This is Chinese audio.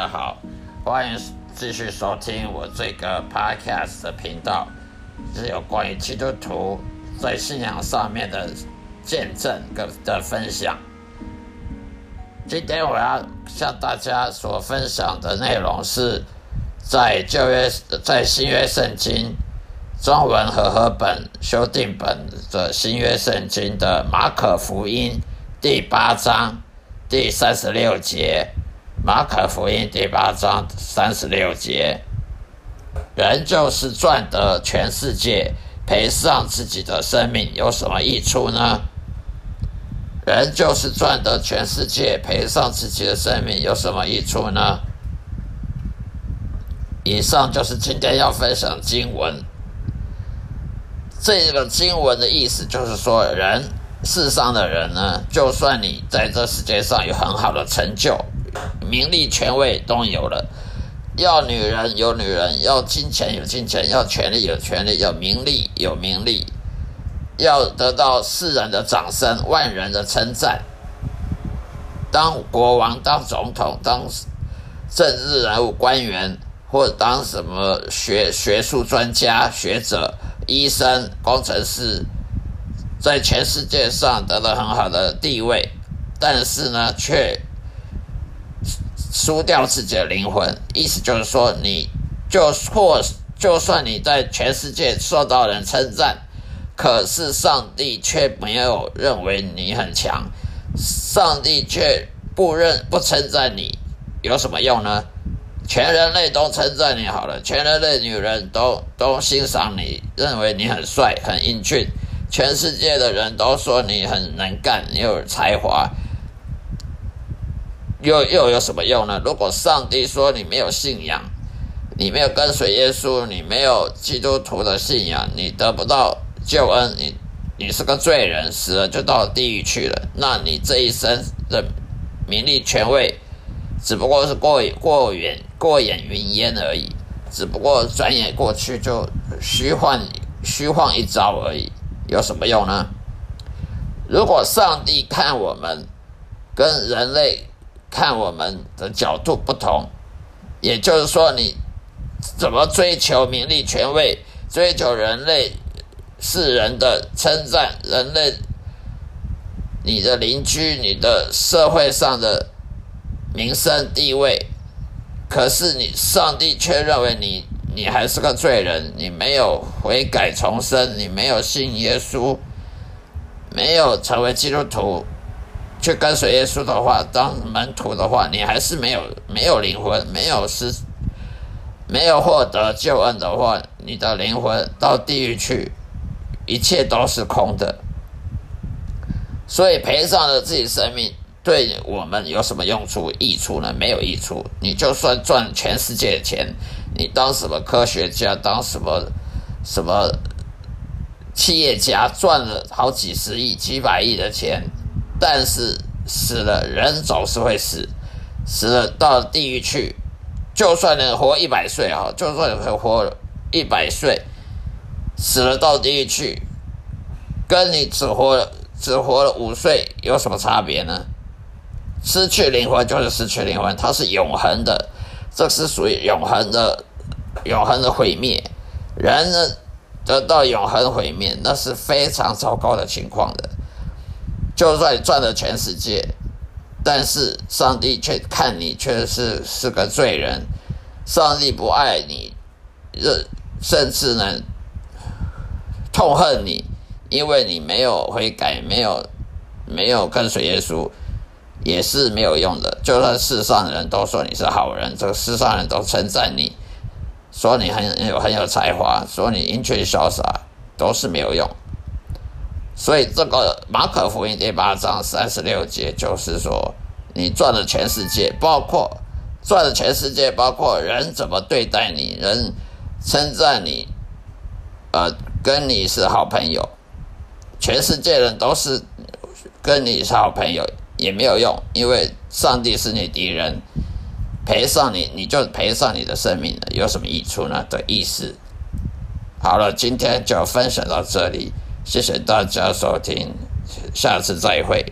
大家好，欢迎继续收听我这个 podcast 的频道，是有关于基督徒在信仰上面的见证跟的分享。今天我要向大家所分享的内容是在旧约，在新约圣经中文和合本修订本的新约圣经的马可福音第八章。第三十六节，马可福音第八章三十六节，人就是赚得全世界，赔上自己的生命，有什么益处呢？人就是赚得全世界，赔上自己的生命，有什么益处呢？以上就是今天要分享经文。这个经文的意思就是说，人。世上的人呢，就算你在这世界上有很好的成就、名利、权位都有了，要女人有女人，要金钱有金钱，要权力有权力，要名利有名利，要得到世人的掌声、万人的称赞，当国王、当总统、当政治人物、官员，或者当什么学学术专家、学者、医生、工程师。在全世界上得到很好的地位，但是呢，却输掉自己的灵魂。意思就是说，你就或就算你在全世界受到人称赞，可是上帝却没有认为你很强，上帝却不认不称赞你，有什么用呢？全人类都称赞你好了，全人类女人都都欣赏你，认为你很帅很英俊。全世界的人都说你很能干，你有才华，又又有什么用呢？如果上帝说你没有信仰，你没有跟随耶稣，你没有基督徒的信仰，你得不到救恩，你你是个罪人，死了就到地狱去了。那你这一生的名利权位，只不过是过过眼过眼云烟而已，只不过转眼过去就虚幻虚幻一招而已。有什么用呢？如果上帝看我们跟人类看我们的角度不同，也就是说，你怎么追求名利权位，追求人类世人的称赞，人类你的邻居、你的社会上的名声地位，可是你上帝却认为你。你还是个罪人，你没有悔改重生，你没有信耶稣，没有成为基督徒，去跟随耶稣的话，当门徒的话，你还是没有没有灵魂，没有失，没有获得救恩的话，你的灵魂到地狱去，一切都是空的。所以赔上了自己生命，对我们有什么用处、益处呢？没有益处。你就算赚全世界的钱。你当什么科学家，当什么什么企业家，赚了好几十亿、几百亿的钱，但是死了，人总是会死，死了到地狱去。就算能活一百岁啊，就算能活一百岁，死了到地狱去，跟你只活了只活了五岁有什么差别呢？失去灵魂就是失去灵魂，它是永恒的。这是属于永恒的、永恒的毁灭。人呢，得到永恒毁灭，那是非常糟糕的情况的。就算你赚了全世界，但是上帝却看你却是是个罪人，上帝不爱你，甚至呢痛恨你，因为你没有悔改，没有没有跟随耶稣。也是没有用的。就算世上人都说你是好人，这个世上人都称赞你，说你很有很有才华，说你英俊潇洒，都是没有用。所以这个马可福音第八章三十六节就是说，你赚了全世界，包括赚了全世界，包括人怎么对待你，人称赞你，呃，跟你是好朋友，全世界人都是跟你是好朋友。也没有用，因为上帝是你敌人，赔上你，你就赔上你的生命了，有什么益处呢？的意思。好了，今天就分享到这里，谢谢大家收听，下次再会。